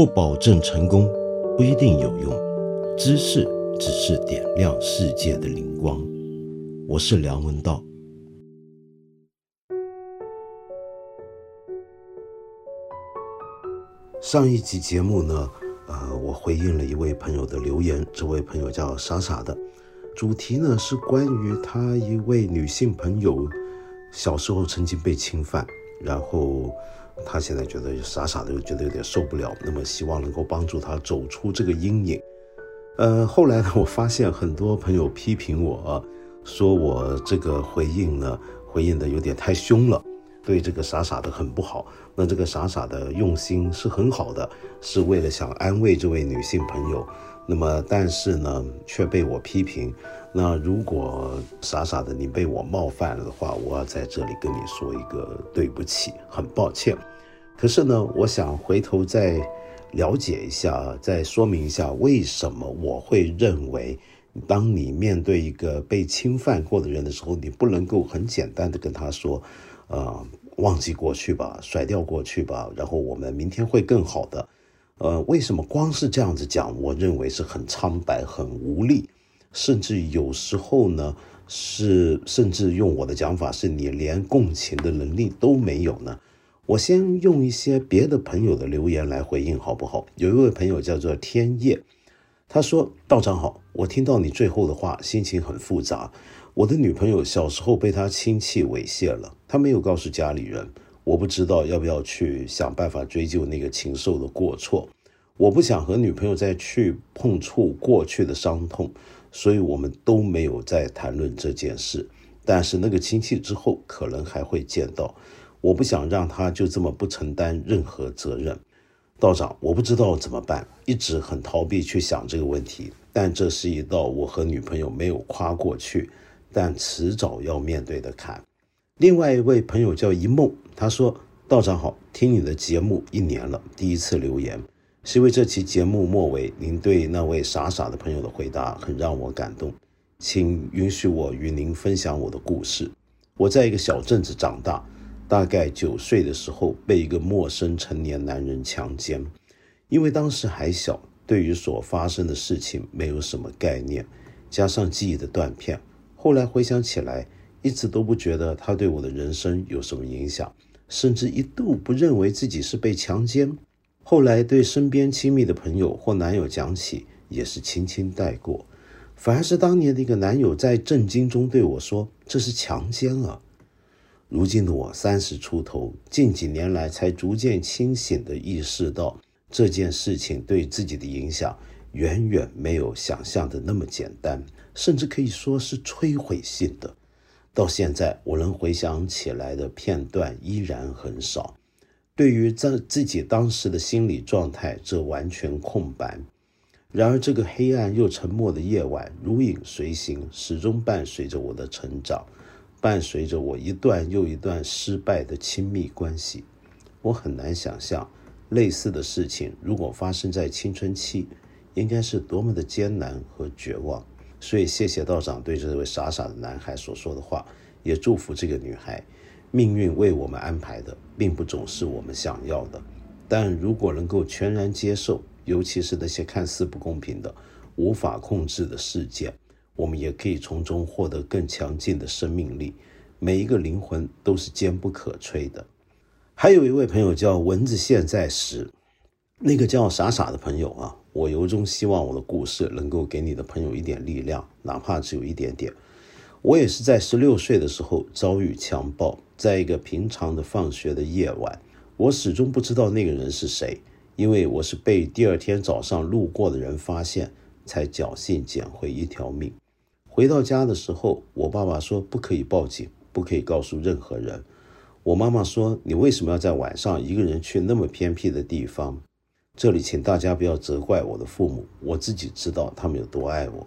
不保证成功，不一定有用。知识只是点亮世界的灵光。我是梁文道。上一集节目呢，呃，我回应了一位朋友的留言，这位朋友叫傻傻的，主题呢是关于他一位女性朋友小时候曾经被侵犯，然后。他现在觉得傻傻的，又觉得有点受不了，那么希望能够帮助他走出这个阴影。呃，后来呢，我发现很多朋友批评我，说我这个回应呢，回应的有点太凶了，对这个傻傻的很不好。那这个傻傻的用心是很好的，是为了想安慰这位女性朋友。那么，但是呢，却被我批评。那如果傻傻的你被我冒犯了的话，我要在这里跟你说一个对不起，很抱歉。可是呢，我想回头再了解一下，再说明一下为什么我会认为，当你面对一个被侵犯过的人的时候，你不能够很简单的跟他说，呃，忘记过去吧，甩掉过去吧，然后我们明天会更好的。呃，为什么光是这样子讲，我认为是很苍白、很无力，甚至有时候呢，是甚至用我的讲法，是你连共情的能力都没有呢？我先用一些别的朋友的留言来回应，好不好？有一位朋友叫做天夜，他说：“道长好，我听到你最后的话，心情很复杂。我的女朋友小时候被他亲戚猥亵了，他没有告诉家里人。”我不知道要不要去想办法追究那个禽兽的过错，我不想和女朋友再去碰触过去的伤痛，所以我们都没有再谈论这件事。但是那个亲戚之后可能还会见到，我不想让他就这么不承担任何责任。道长，我不知道怎么办，一直很逃避去想这个问题，但这是一道我和女朋友没有跨过去，但迟早要面对的坎。另外一位朋友叫一梦，他说：“道长好，听你的节目一年了，第一次留言，是因为这期节目末尾您对那位傻傻的朋友的回答很让我感动，请允许我与您分享我的故事。我在一个小镇子长大，大概九岁的时候被一个陌生成年男人强奸，因为当时还小，对于所发生的事情没有什么概念，加上记忆的断片，后来回想起来。”一直都不觉得他对我的人生有什么影响，甚至一度不认为自己是被强奸。后来对身边亲密的朋友或男友讲起，也是轻轻带过。反而是当年的一个男友在震惊中对我说：“这是强奸啊！”如今的我三十出头，近几年来才逐渐清醒地意识到这件事情对自己的影响远远没有想象的那么简单，甚至可以说是摧毁性的。到现在，我能回想起来的片段依然很少。对于在自己当时的心理状态，这完全空白。然而，这个黑暗又沉默的夜晚，如影随形，始终伴随着我的成长，伴随着我一段又一段失败的亲密关系。我很难想象，类似的事情如果发生在青春期，应该是多么的艰难和绝望。所以，谢谢道长对这位傻傻的男孩所说的话，也祝福这个女孩。命运为我们安排的，并不总是我们想要的。但如果能够全然接受，尤其是那些看似不公平的、无法控制的事件，我们也可以从中获得更强劲的生命力。每一个灵魂都是坚不可摧的。还有一位朋友叫蚊子，现在时，那个叫傻傻的朋友啊。我由衷希望我的故事能够给你的朋友一点力量，哪怕只有一点点。我也是在十六岁的时候遭遇强暴，在一个平常的放学的夜晚，我始终不知道那个人是谁，因为我是被第二天早上路过的人发现，才侥幸捡回一条命。回到家的时候，我爸爸说不可以报警，不可以告诉任何人。我妈妈说：“你为什么要在晚上一个人去那么偏僻的地方？”这里，请大家不要责怪我的父母，我自己知道他们有多爱我。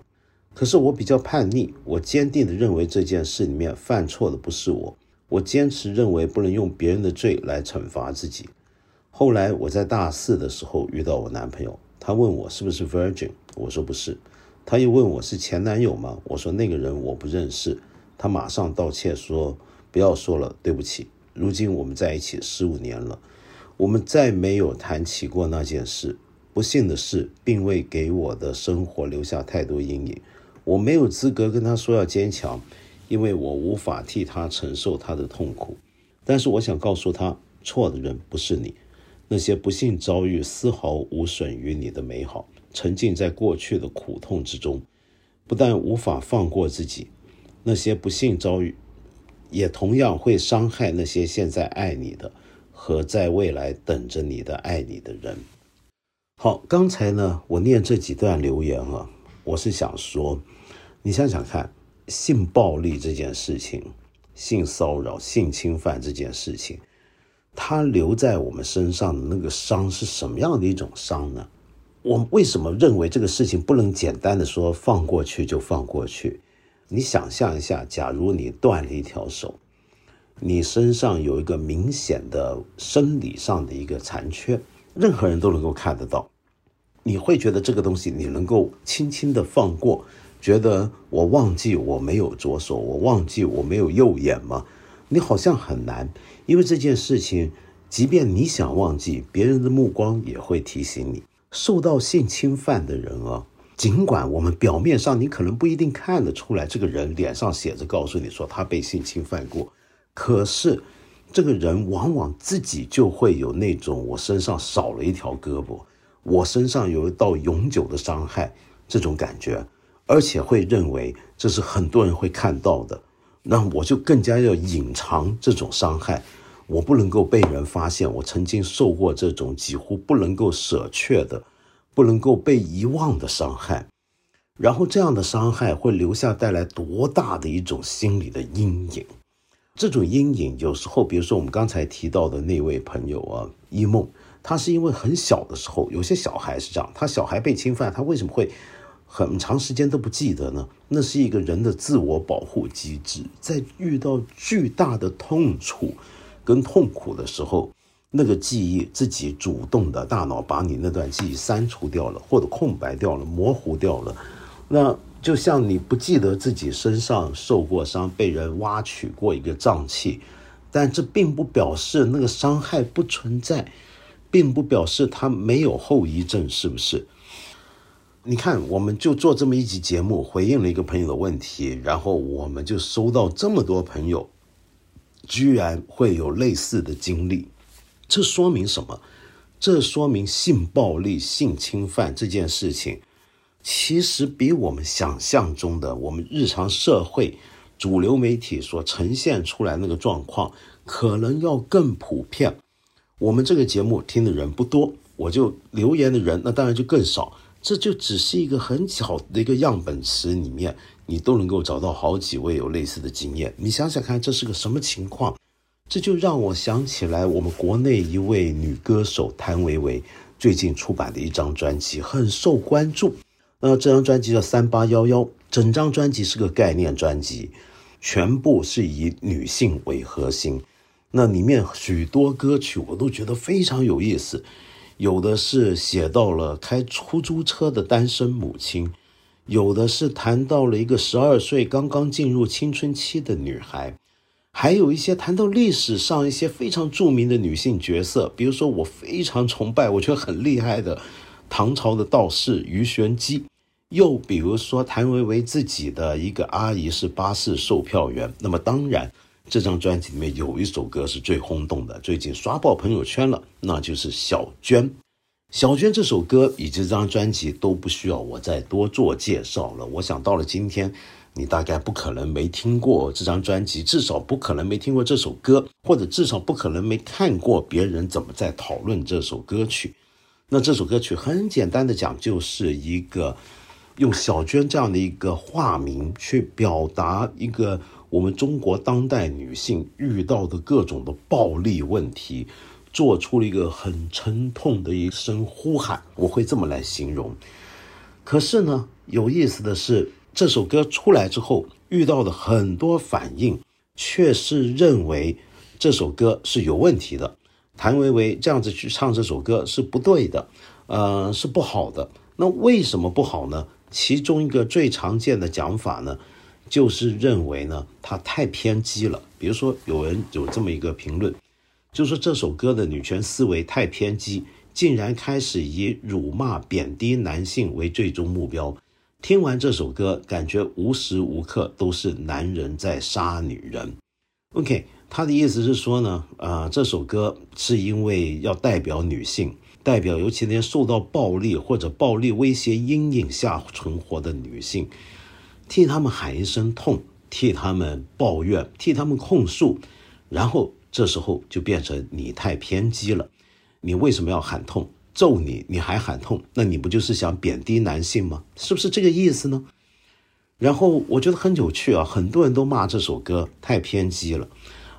可是我比较叛逆，我坚定地认为这件事里面犯错的不是我，我坚持认为不能用别人的罪来惩罚自己。后来我在大四的时候遇到我男朋友，他问我是不是 virgin，我说不是。他又问我是前男友吗？我说那个人我不认识。他马上道歉说不要说了，对不起。如今我们在一起十五年了。我们再没有谈起过那件事，不幸的是，并未给我的生活留下太多阴影。我没有资格跟他说要坚强，因为我无法替他承受他的痛苦。但是我想告诉他，错的人不是你。那些不幸遭遇丝毫无损于你的美好，沉浸在过去的苦痛之中，不但无法放过自己，那些不幸遭遇，也同样会伤害那些现在爱你的和在未来等着你的爱你的人。好，刚才呢，我念这几段留言啊，我是想说，你想想看，性暴力这件事情，性骚扰、性侵犯这件事情。他留在我们身上的那个伤是什么样的一种伤呢？我为什么认为这个事情不能简单的说放过去就放过去？你想象一下，假如你断了一条手，你身上有一个明显的生理上的一个残缺，任何人都能够看得到，你会觉得这个东西你能够轻轻的放过？觉得我忘记我没有左手，我忘记我没有右眼吗？你好像很难。因为这件事情，即便你想忘记，别人的目光也会提醒你。受到性侵犯的人啊，尽管我们表面上你可能不一定看得出来，这个人脸上写着告诉你说他被性侵犯过，可是这个人往往自己就会有那种我身上少了一条胳膊，我身上有一道永久的伤害这种感觉，而且会认为这是很多人会看到的。那我就更加要隐藏这种伤害，我不能够被人发现我曾经受过这种几乎不能够舍却的、不能够被遗忘的伤害。然后这样的伤害会留下带来多大的一种心理的阴影？这种阴影有时候，比如说我们刚才提到的那位朋友啊，一梦，他是因为很小的时候，有些小孩是这样，他小孩被侵犯，他为什么会？很长时间都不记得呢，那是一个人的自我保护机制，在遇到巨大的痛楚跟痛苦的时候，那个记忆自己主动的大脑把你那段记忆删除掉了，或者空白掉了、模糊掉了。那就像你不记得自己身上受过伤，被人挖取过一个脏器，但这并不表示那个伤害不存在，并不表示它没有后遗症，是不是？你看，我们就做这么一集节目，回应了一个朋友的问题，然后我们就收到这么多朋友，居然会有类似的经历，这说明什么？这说明性暴力、性侵犯这件事情，其实比我们想象中的，我们日常社会主流媒体所呈现出来那个状况，可能要更普遍。我们这个节目听的人不多，我就留言的人，那当然就更少。这就只是一个很小的一个样本池里面，你都能够找到好几位有类似的经验。你想想看，这是个什么情况？这就让我想起来，我们国内一位女歌手谭维维最近出版的一张专辑很受关注。那这张专辑叫《三八幺幺》，整张专辑是个概念专辑，全部是以女性为核心。那里面许多歌曲我都觉得非常有意思。有的是写到了开出租车的单身母亲，有的是谈到了一个十二岁刚刚进入青春期的女孩，还有一些谈到历史上一些非常著名的女性角色，比如说我非常崇拜，我觉得很厉害的唐朝的道士鱼玄机，又比如说谭维维自己的一个阿姨是巴士售票员，那么当然。这张专辑里面有一首歌是最轰动的，最近刷爆朋友圈了，那就是小娟。小娟这首歌以及这张专辑都不需要我再多做介绍了。我想到了今天，你大概不可能没听过这张专辑，至少不可能没听过这首歌，或者至少不可能没看过别人怎么在讨论这首歌曲。那这首歌曲很简单的讲，就是一个用小娟这样的一个化名去表达一个。我们中国当代女性遇到的各种的暴力问题，做出了一个很沉痛的一声呼喊，我会这么来形容。可是呢，有意思的是，这首歌出来之后，遇到的很多反应，却是认为这首歌是有问题的。谭维维这样子去唱这首歌是不对的，呃，是不好的。那为什么不好呢？其中一个最常见的讲法呢？就是认为呢，他太偏激了。比如说，有人有这么一个评论，就说这首歌的女权思维太偏激，竟然开始以辱骂、贬低男性为最终目标。听完这首歌，感觉无时无刻都是男人在杀女人。OK，他的意思是说呢，啊，这首歌是因为要代表女性，代表尤其那些受到暴力或者暴力威胁阴影下存活的女性，替他们喊一声痛，替他们抱怨，替他们控诉，然后这时候就变成你太偏激了，你为什么要喊痛？揍你，你还喊痛，那你不就是想贬低男性吗？是不是这个意思呢？然后我觉得很有趣啊，很多人都骂这首歌太偏激了。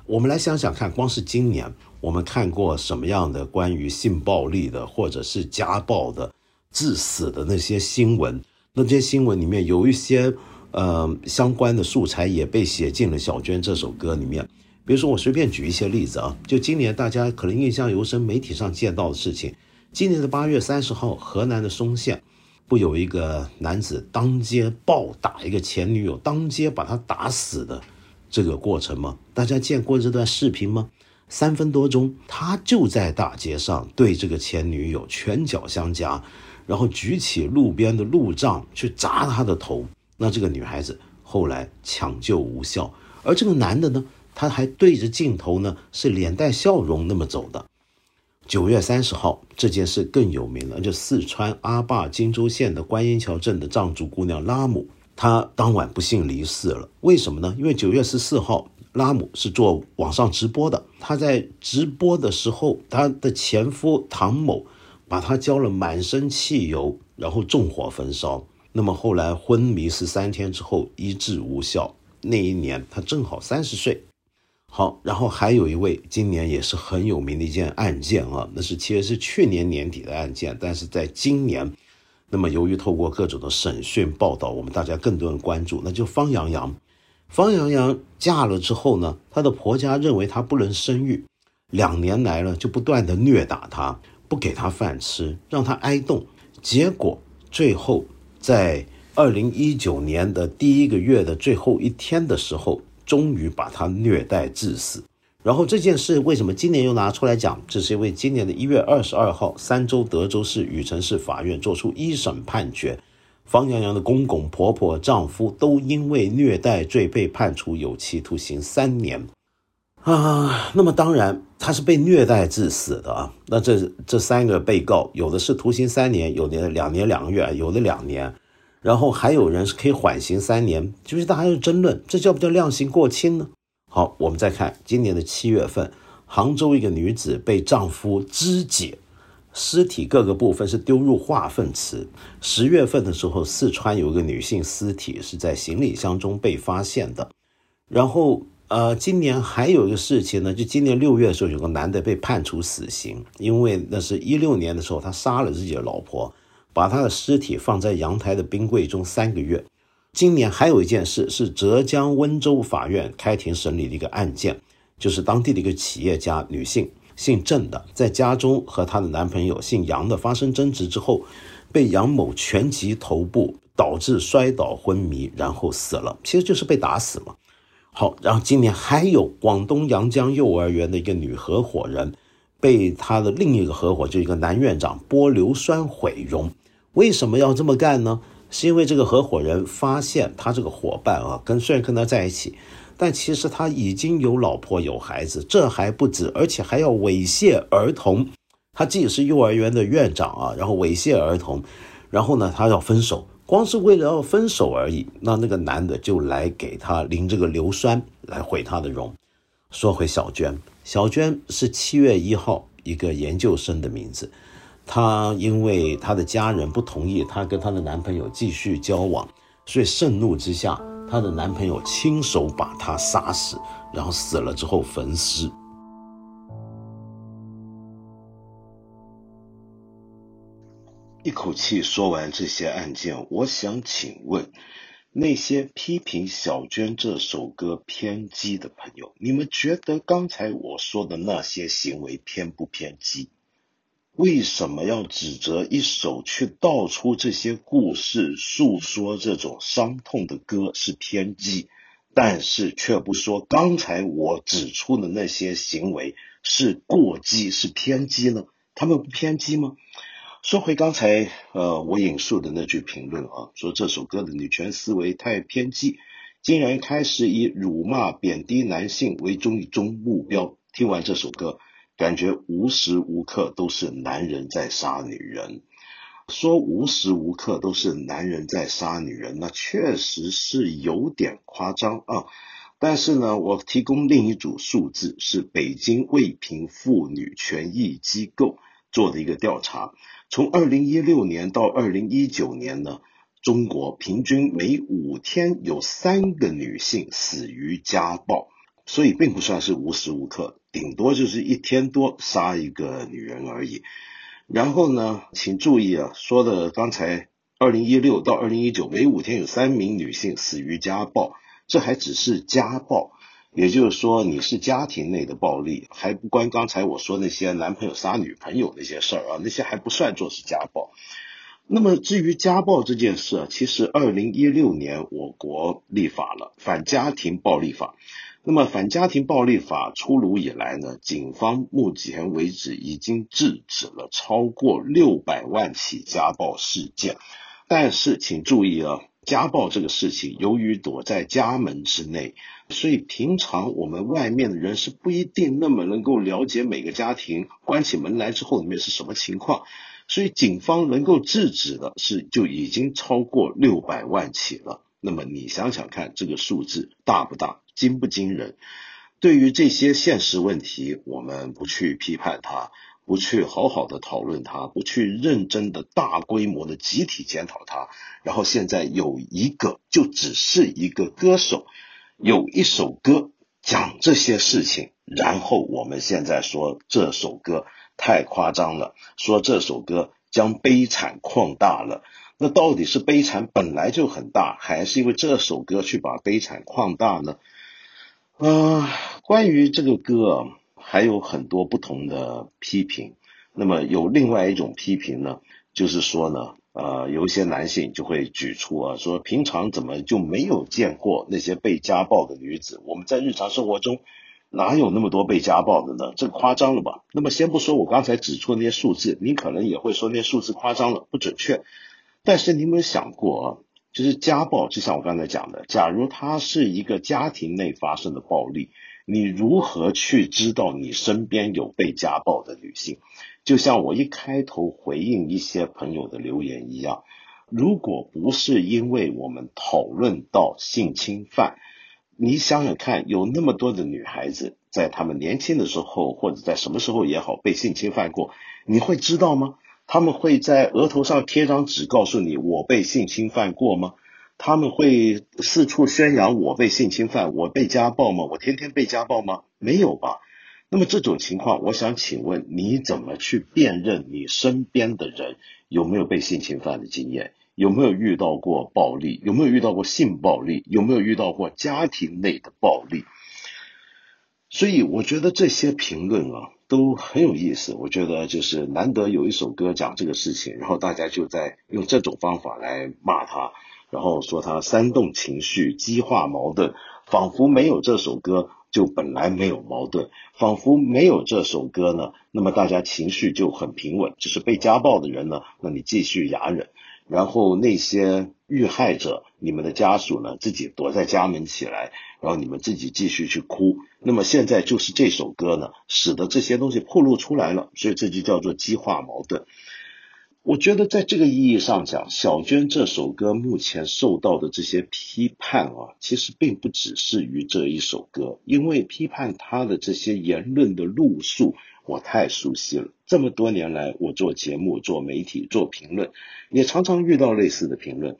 我们来想想看，光是今年我们看过什么样的关于性暴力的，或者是家暴的、致死的那些新闻？那这些新闻里面有一些呃相关的素材也被写进了小娟这首歌里面。比如说，我随便举一些例子啊，就今年大家可能印象尤深，媒体上见到的事情。今年的八月三十号，河南的嵩县，不有一个男子当街暴打一个前女友，当街把他打死的这个过程吗？大家见过这段视频吗？三分多钟，他就在大街上对这个前女友拳脚相加，然后举起路边的路障去砸她的头。那这个女孩子后来抢救无效，而这个男的呢，他还对着镜头呢，是脸带笑容那么走的。九月三十号，这件事更有名了，就四川阿坝金州县的观音桥镇的藏族姑娘拉姆，她当晚不幸离世了。为什么呢？因为九月十四号，拉姆是做网上直播的，她在直播的时候，她的前夫唐某把她浇了满身汽油，然后纵火焚烧。那么后来昏迷十三天之后医治无效。那一年她正好三十岁。好，然后还有一位今年也是很有名的一件案件啊，那是其实是去年年底的案件，但是在今年，那么由于透过各种的审讯报道，我们大家更多人关注，那就方洋洋。方洋洋嫁了之后呢，她的婆家认为她不能生育，两年来了就不断的虐打她，不给她饭吃，让她挨冻，结果最后在二零一九年的第一个月的最后一天的时候。终于把他虐待致死，然后这件事为什么今年又拿出来讲？这是因为今年的一月二十二号，三州德州市禹城市法院作出一审判决，方洋洋的公公婆婆、丈夫都因为虐待罪被判处有期徒刑三年啊。那么当然他是被虐待致死的啊。那这这三个被告，有的是徒刑三年，有的两年两个月，有的两年。然后还有人是可以缓刑三年，就是大家就争论，这叫不叫量刑过轻呢？好，我们再看今年的七月份，杭州一个女子被丈夫肢解，尸体各个部分是丢入化粪池。十月份的时候，四川有一个女性尸体是在行李箱中被发现的。然后，呃，今年还有一个事情呢，就今年六月的时候，有个男的被判处死刑，因为那是一六年的时候，他杀了自己的老婆。把他的尸体放在阳台的冰柜中三个月。今年还有一件事是浙江温州法院开庭审理的一个案件，就是当地的一个企业家女性，姓郑的，在家中和她的男朋友姓杨的发生争执之后，被杨某拳击头部，导致摔倒昏迷，然后死了，其实就是被打死嘛。好，然后今年还有广东阳江幼儿园的一个女合伙人，被他的另一个合伙就一个男院长泼硫酸毁容。为什么要这么干呢？是因为这个合伙人发现他这个伙伴啊，跟虽然跟他在一起，但其实他已经有老婆有孩子，这还不止，而且还要猥亵儿童。他既是幼儿园的院长啊，然后猥亵儿童，然后呢，他要分手，光是为了要分手而已。那那个男的就来给他淋这个硫酸来毁他的容。说回小娟，小娟是七月一号一个研究生的名字。她因为她的家人不同意她跟她的男朋友继续交往，所以盛怒之下，她的男朋友亲手把她杀死，然后死了之后焚尸。一口气说完这些案件，我想请问那些批评小娟这首歌偏激的朋友，你们觉得刚才我说的那些行为偏不偏激？为什么要指责一首去道出这些故事、诉说这种伤痛的歌是偏激，但是却不说刚才我指出的那些行为是过激、是偏激呢？他们不偏激吗？说回刚才呃我引述的那句评论啊，说这首歌的女权思维太偏激，竟然开始以辱骂贬低男性为终终目标。听完这首歌，感觉无时无刻都是男人在杀女人。说无时无刻都是男人在杀女人，那确实是有点夸张啊。但是呢，我提供另一组数字，是北京未平妇女权益机构做的一个调查。从二零一六年到二零一九年呢，中国平均每五天有三个女性死于家暴，所以并不算是无时无刻，顶多就是一天多杀一个女人而已。然后呢，请注意啊，说的刚才二零一六到二零一九每五天有三名女性死于家暴，这还只是家暴。也就是说，你是家庭内的暴力，还不关刚才我说那些男朋友杀女朋友那些事儿啊，那些还不算作是家暴。那么至于家暴这件事啊，其实二零一六年我国立法了《反家庭暴力法》。那么《反家庭暴力法》出炉以来呢，警方目前为止已经制止了超过六百万起家暴事件。但是请注意啊。家暴这个事情，由于躲在家门之内，所以平常我们外面的人是不一定那么能够了解每个家庭关起门来之后里面是什么情况。所以警方能够制止的是就已经超过六百万起了。那么你想想看，这个数字大不大，惊不惊人？对于这些现实问题，我们不去批判它。不去好好的讨论它，不去认真的大规模的集体检讨它，然后现在有一个就只是一个歌手，有一首歌讲这些事情，然后我们现在说这首歌太夸张了，说这首歌将悲惨扩大了，那到底是悲惨本来就很大，还是因为这首歌去把悲惨扩大呢？啊，关于这个歌。还有很多不同的批评，那么有另外一种批评呢，就是说呢，呃，有一些男性就会举出啊，说平常怎么就没有见过那些被家暴的女子？我们在日常生活中哪有那么多被家暴的呢？这夸张了吧？那么先不说我刚才指出的那些数字，你可能也会说那些数字夸张了，不准确。但是你有没有想过啊？就是家暴，就像我刚才讲的，假如它是一个家庭内发生的暴力。你如何去知道你身边有被家暴的女性？就像我一开头回应一些朋友的留言一样，如果不是因为我们讨论到性侵犯，你想想看，有那么多的女孩子在她们年轻的时候或者在什么时候也好被性侵犯过，你会知道吗？他们会在额头上贴张纸告诉你我被性侵犯过吗？他们会四处宣扬我被性侵犯，我被家暴吗？我天天被家暴吗？没有吧。那么这种情况，我想请问你怎么去辨认你身边的人有没有被性侵犯的经验？有没有遇到过暴力？有没有遇到过性暴力？有没有遇到过家庭内的暴力？所以我觉得这些评论啊都很有意思。我觉得就是难得有一首歌讲这个事情，然后大家就在用这种方法来骂他。然后说他煽动情绪、激化矛盾，仿佛没有这首歌就本来没有矛盾，仿佛没有这首歌呢，那么大家情绪就很平稳。就是被家暴的人呢，那你继续哑忍；然后那些遇害者、你们的家属呢，自己躲在家门起来，然后你们自己继续去哭。那么现在就是这首歌呢，使得这些东西暴露出来了，所以这就叫做激化矛盾。我觉得在这个意义上讲，小娟这首歌目前受到的这些批判啊，其实并不只是于这一首歌，因为批判她的这些言论的路数，我太熟悉了。这么多年来，我做节目、做媒体、做评论，也常常遇到类似的评论，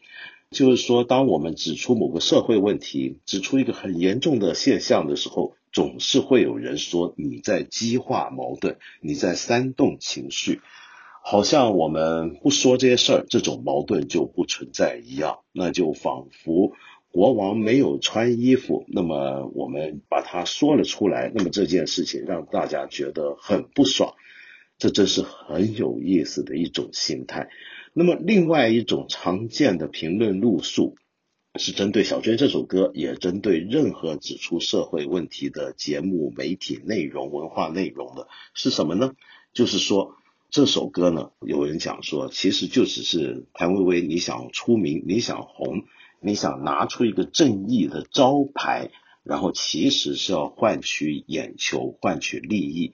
就是说，当我们指出某个社会问题，指出一个很严重的现象的时候，总是会有人说你在激化矛盾，你在煽动情绪。好像我们不说这些事儿，这种矛盾就不存在一样。那就仿佛国王没有穿衣服，那么我们把它说了出来，那么这件事情让大家觉得很不爽。这真是很有意思的一种心态。那么另外一种常见的评论路数，是针对小娟这首歌，也针对任何指出社会问题的节目、媒体内容、文化内容的，是什么呢？就是说。这首歌呢，有人讲说，其实就只是谭维维你想出名，你想红，你想拿出一个正义的招牌，然后其实是要换取眼球，换取利益。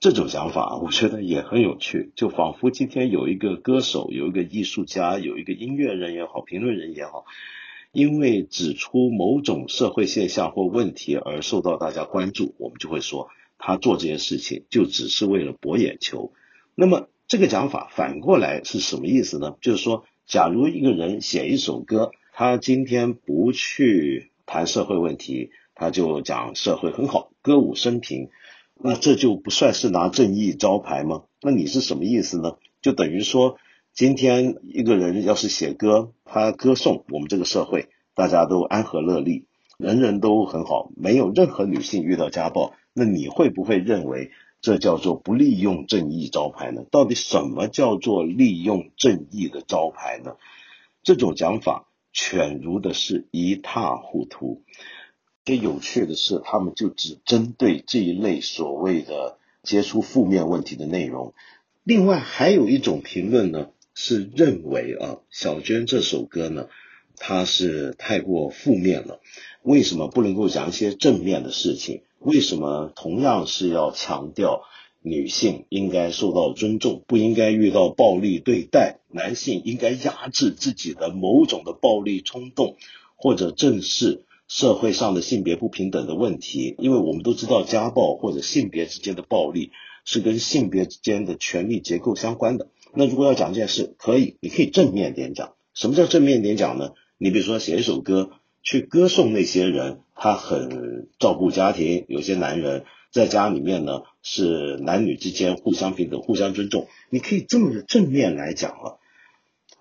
这种想法，我觉得也很有趣，就仿佛今天有一个歌手，有一个艺术家，有一个音乐人也好，评论人也好，因为指出某种社会现象或问题而受到大家关注，我们就会说他做这些事情就只是为了博眼球。那么这个讲法反过来是什么意思呢？就是说，假如一个人写一首歌，他今天不去谈社会问题，他就讲社会很好，歌舞升平。那这就不算是拿正义招牌吗？那你是什么意思呢？就等于说，今天一个人要是写歌，他歌颂我们这个社会，大家都安和乐利，人人都很好，没有任何女性遇到家暴，那你会不会认为这叫做不利用正义招牌呢？到底什么叫做利用正义的招牌呢？这种讲法，犬儒的是一塌糊涂。最有趣的是，他们就只针对这一类所谓的接触负面问题的内容。另外，还有一种评论呢，是认为啊，小娟这首歌呢，它是太过负面了。为什么不能够讲一些正面的事情？为什么同样是要强调女性应该受到尊重，不应该遇到暴力对待？男性应该压制自己的某种的暴力冲动，或者正视？社会上的性别不平等的问题，因为我们都知道家暴或者性别之间的暴力是跟性别之间的权力结构相关的。那如果要讲这件事，可以，你可以正面点讲。什么叫正面点讲呢？你比如说写一首歌去歌颂那些人，他很照顾家庭，有些男人在家里面呢是男女之间互相平等、互相尊重，你可以这么正面来讲了。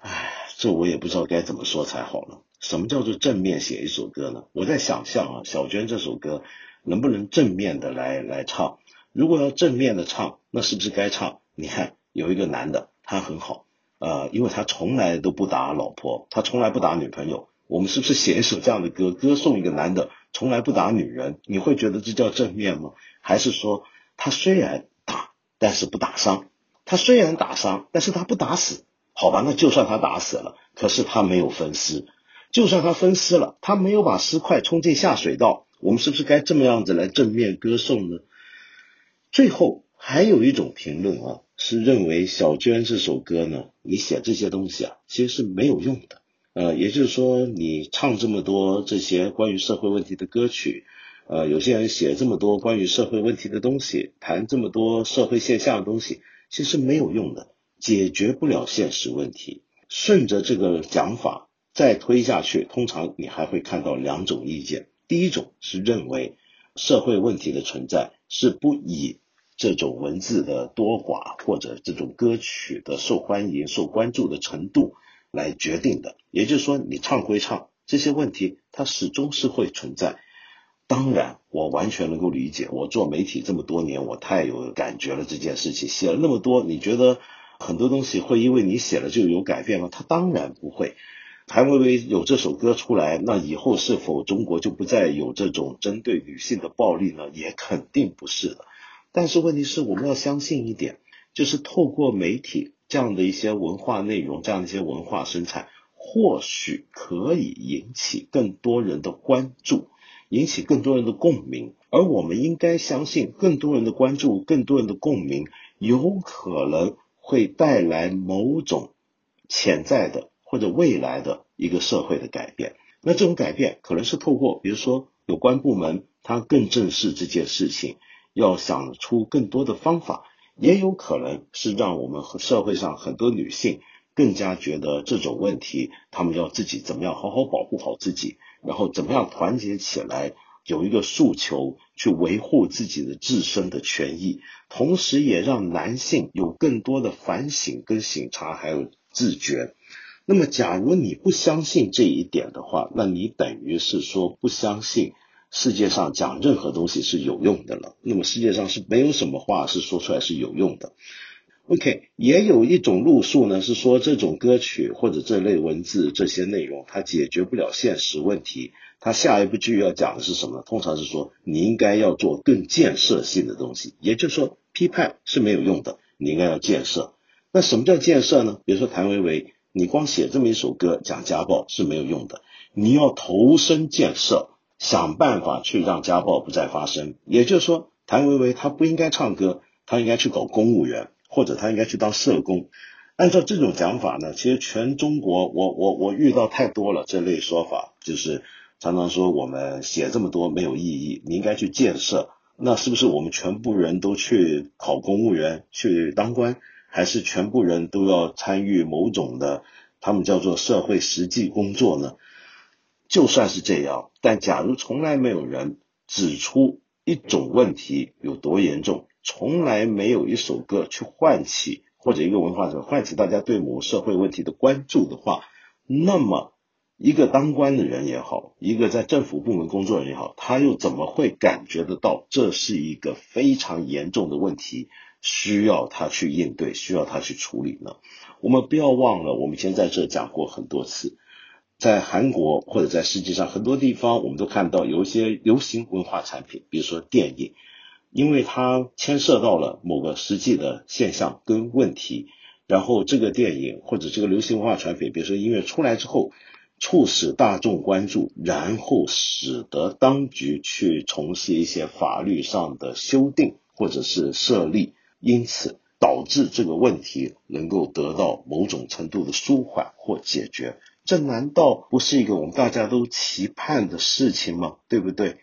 唉，这我也不知道该怎么说才好了。什么叫做正面写一首歌呢？我在想象啊，小娟这首歌能不能正面的来来唱？如果要正面的唱，那是不是该唱？你看有一个男的，他很好，呃，因为他从来都不打老婆，他从来不打女朋友。我们是不是写一首这样的歌，歌颂一个男的从来不打女人？你会觉得这叫正面吗？还是说他虽然打，但是不打伤？他虽然打伤，但是他不打死？好吧，那就算他打死了，可是他没有分尸。就算他分尸了，他没有把尸块冲进下水道，我们是不是该这么样子来正面歌颂呢？最后还有一种评论啊，是认为小娟这首歌呢，你写这些东西啊，其实是没有用的。呃，也就是说，你唱这么多这些关于社会问题的歌曲，呃，有些人写这么多关于社会问题的东西，谈这么多社会现象的东西，其实没有用的，解决不了现实问题。顺着这个讲法。再推下去，通常你还会看到两种意见。第一种是认为社会问题的存在是不以这种文字的多寡或者这种歌曲的受欢迎、受关注的程度来决定的。也就是说，你唱归唱，这些问题它始终是会存在。当然，我完全能够理解。我做媒体这么多年，我太有感觉了。这件事情写了那么多，你觉得很多东西会因为你写了就有改变吗？它当然不会。谭维维有这首歌出来，那以后是否中国就不再有这种针对女性的暴力呢？也肯定不是的。但是问题是我们要相信一点，就是透过媒体这样的一些文化内容，这样的一些文化生产，或许可以引起更多人的关注，引起更多人的共鸣。而我们应该相信，更多人的关注，更多人的共鸣，有可能会带来某种潜在的。或者未来的一个社会的改变，那这种改变可能是透过，比如说有关部门他更正视这件事情，要想出更多的方法，也有可能是让我们和社会上很多女性更加觉得这种问题，她们要自己怎么样好好保护好自己，然后怎么样团结起来，有一个诉求去维护自己的自身的权益，同时也让男性有更多的反省跟醒察，还有自觉。那么，假如你不相信这一点的话，那你等于是说不相信世界上讲任何东西是有用的了。那么世界上是没有什么话是说出来是有用的。OK，也有一种路数呢，是说这种歌曲或者这类文字这些内容，它解决不了现实问题。它下一部剧要讲的是什么？通常是说你应该要做更建设性的东西，也就是说批判是没有用的。你应该要建设。那什么叫建设呢？比如说谭维维，你光写这么一首歌讲家暴是没有用的，你要投身建设，想办法去让家暴不再发生。也就是说，谭维维他不应该唱歌，他应该去搞公务员，或者他应该去当社工。按照这种讲法呢，其实全中国，我我我遇到太多了这类说法，就是常常说我们写这么多没有意义，你应该去建设。那是不是我们全部人都去考公务员去当官，还是全部人都要参与某种的他们叫做社会实际工作呢？就算是这样，但假如从来没有人指出一种问题有多严重，从来没有一首歌去唤起。或者一个文化者唤起大家对某社会问题的关注的话，那么一个当官的人也好，一个在政府部门工作人也好，他又怎么会感觉得到这是一个非常严重的问题，需要他去应对，需要他去处理呢？我们不要忘了，我们以前在这讲过很多次，在韩国或者在世界上很多地方，我们都看到有一些流行文化产品，比如说电影。因为它牵涉到了某个实际的现象跟问题，然后这个电影或者这个流行文化产品，比如说音乐出来之后，促使大众关注，然后使得当局去从事一些法律上的修订或者是设立，因此导致这个问题能够得到某种程度的舒缓或解决，这难道不是一个我们大家都期盼的事情吗？对不对？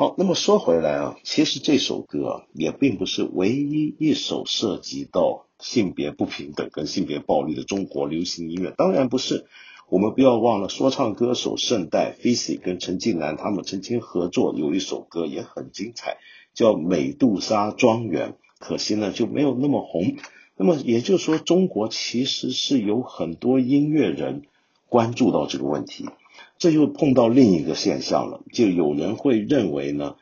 好，那么说回来啊，其实这首歌也并不是唯一一首涉及到性别不平等跟性别暴力的中国流行音乐，当然不是。我们不要忘了，说唱歌手圣代 f i s y 跟陈近南他们曾经合作有一首歌也很精彩，叫《美杜莎庄园》，可惜呢就没有那么红。那么也就是说，中国其实是有很多音乐人关注到这个问题。这又碰到另一个现象了，就有人会认为呢，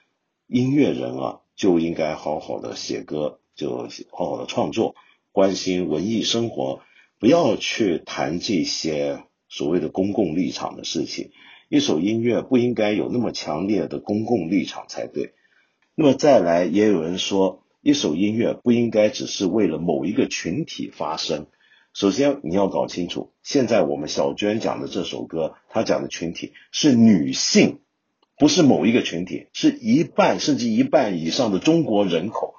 音乐人啊就应该好好的写歌，就好好的创作，关心文艺生活，不要去谈这些所谓的公共立场的事情。一首音乐不应该有那么强烈的公共立场才对。那么再来，也有人说，一首音乐不应该只是为了某一个群体发声。首先，你要搞清楚，现在我们小娟讲的这首歌，她讲的群体是女性，不是某一个群体，是一半甚至一半以上的中国人口。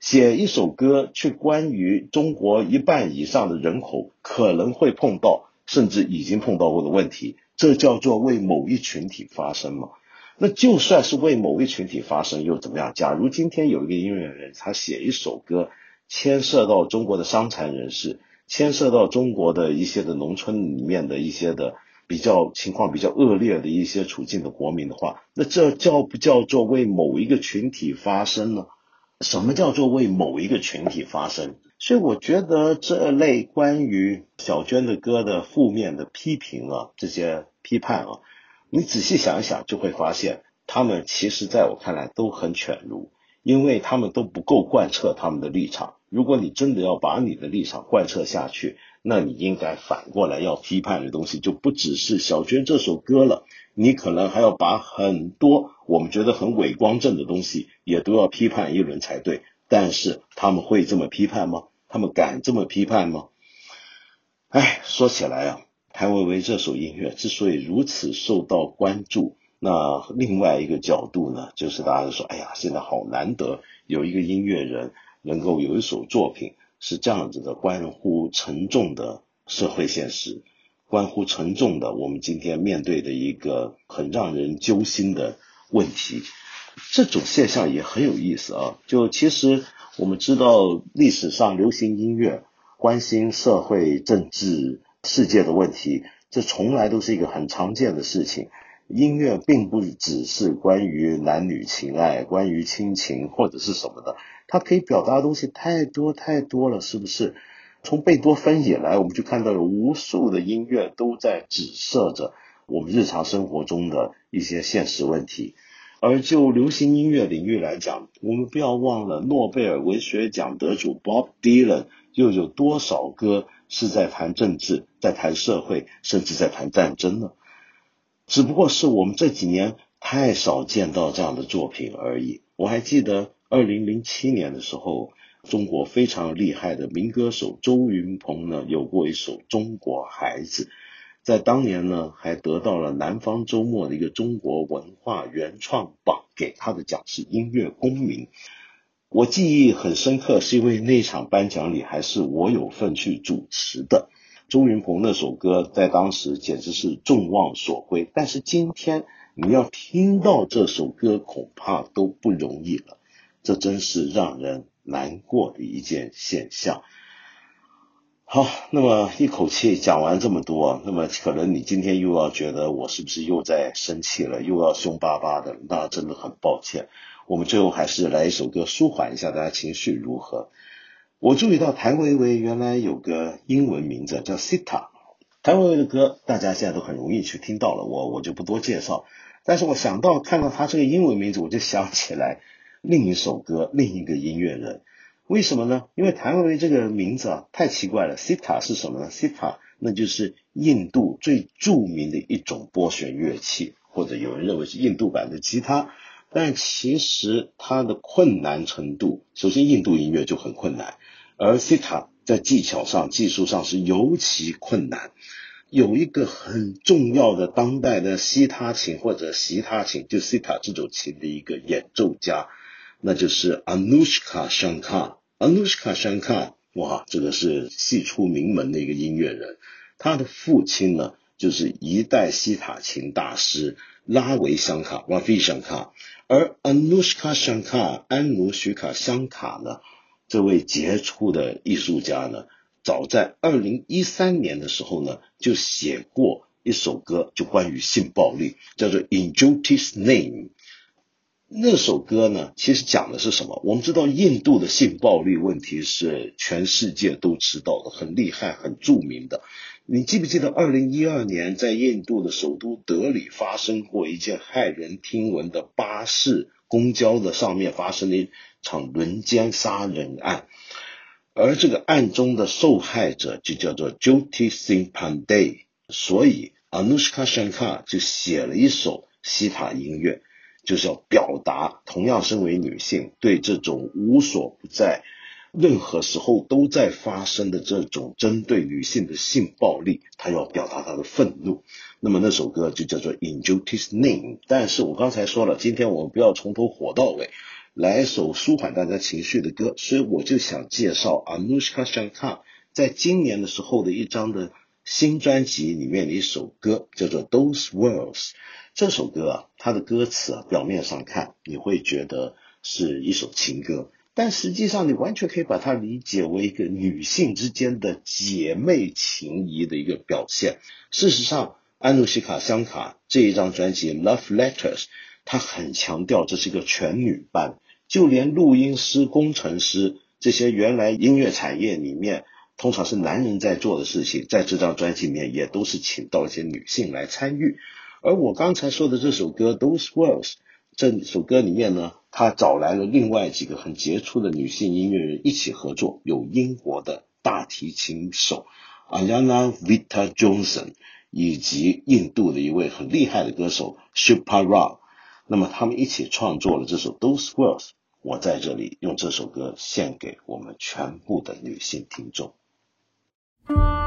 写一首歌去关于中国一半以上的人口可能会碰到，甚至已经碰到过的问题，这叫做为某一群体发声吗？那就算是为某一群体发声又怎么样？假如今天有一个音乐人，他写一首歌，牵涉到中国的伤残人士。牵涉到中国的一些的农村里面的一些的比较情况比较恶劣的一些处境的国民的话，那这叫不叫做为某一个群体发声呢？什么叫做为某一个群体发声？所以我觉得这类关于小娟的歌的负面的批评啊，这些批判啊，你仔细想一想就会发现，他们其实在我看来都很犬儒，因为他们都不够贯彻他们的立场。如果你真的要把你的立场贯彻下去，那你应该反过来要批判的东西就不只是小娟这首歌了，你可能还要把很多我们觉得很伪光正的东西也都要批判一轮才对。但是他们会这么批判吗？他们敢这么批判吗？哎，说起来啊，谭维维这首音乐之所以如此受到关注，那另外一个角度呢，就是大家说，哎呀，现在好难得有一个音乐人。能够有一首作品是这样子的，关乎沉重的社会现实，关乎沉重的我们今天面对的一个很让人揪心的问题。这种现象也很有意思啊！就其实我们知道，历史上流行音乐关心社会、政治、世界的问题，这从来都是一个很常见的事情。音乐并不只是关于男女情爱、关于亲情或者是什么的。它可以表达的东西太多太多了，是不是？从贝多芬以来，我们就看到有无数的音乐都在指涉着我们日常生活中的一些现实问题。而就流行音乐领域来讲，我们不要忘了诺贝尔文学奖得主 Bob Dylan 又有多少歌是在谈政治、在谈社会，甚至在谈战争呢？只不过是我们这几年太少见到这样的作品而已。我还记得。二零零七年的时候，中国非常厉害的民歌手周云鹏呢，有过一首《中国孩子》，在当年呢，还得到了南方周末的一个中国文化原创榜给他的奖是音乐公民。我记忆很深刻，是因为那场颁奖礼还是我有份去主持的。周云鹏那首歌在当时简直是众望所归，但是今天你要听到这首歌，恐怕都不容易了。这真是让人难过的一件现象。好，那么一口气讲完这么多，那么可能你今天又要觉得我是不是又在生气了，又要凶巴巴的？那真的很抱歉。我们最后还是来一首歌舒缓一下大家情绪如何？我注意到谭维维原来有个英文名字叫 Sita，谭维维的歌大家现在都很容易去听到了，我我就不多介绍。但是我想到看到他这个英文名字，我就想起来另一首歌，另一个音乐人。为什么呢？因为谭维维这个名字啊太奇怪了。Sita 是什么呢？Sita 那就是印度最著名的一种拨弦乐器，或者有人认为是印度版的吉他。但其实它的困难程度，首先印度音乐就很困难，而 Sita 在技巧上、技术上是尤其困难。有一个很重要的当代的西他琴或者西他琴，就 Sita 这种琴的一个演奏家，那就是 Anushka Shankar。Anushka Shankar，哇，这个是戏出名门的一个音乐人。他的父亲呢，就是一代西塔琴大师拉维香卡 （Ravi Shankar）。而 Anushka Shankar 安努许卡香卡呢，这位杰出的艺术家呢，早在二零一三年的时候呢，就写过一首歌，就关于性暴力，叫做《In Jyoti's Name》。那首歌呢，其实讲的是什么？我们知道印度的性暴力问题是全世界都知道的，很厉害、很著名的。你记不记得二零一二年在印度的首都德里发生过一件骇人听闻的巴士、公交的上面发生的一场轮奸杀人案？而这个案中的受害者就叫做 Jyoti Singh Pandey，所以 Anushka Shankar 就写了一首西塔音乐。就是要表达，同样身为女性，对这种无所不在、任何时候都在发生的这种针对女性的性暴力，她要表达她的愤怒。那么那首歌就叫做《In Jyoti's Name》。但是我刚才说了，今天我们不要从头火到尾，来一首舒缓大家情绪的歌。所以我就想介绍 Anushka Shankar 在今年的时候的一张的新专辑里面的一首歌，叫做《Those Words》。这首歌啊，它的歌词啊，表面上看你会觉得是一首情歌，但实际上你完全可以把它理解为一个女性之间的姐妹情谊的一个表现。事实上，安努西卡·香卡这一张专辑《Love Letters》，它很强调这是一个全女班，就连录音师、工程师这些原来音乐产业里面通常是男人在做的事情，在这张专辑里面也都是请到一些女性来参与。而我刚才说的这首歌《Those Words》，这首歌里面呢，他找来了另外几个很杰出的女性音乐人一起合作，有英国的大提琴手 Ayana Vita Johnson，以及印度的一位很厉害的歌手 Shubha Rao。那么他们一起创作了这首《Those Words》，我在这里用这首歌献给我们全部的女性听众。Thank you.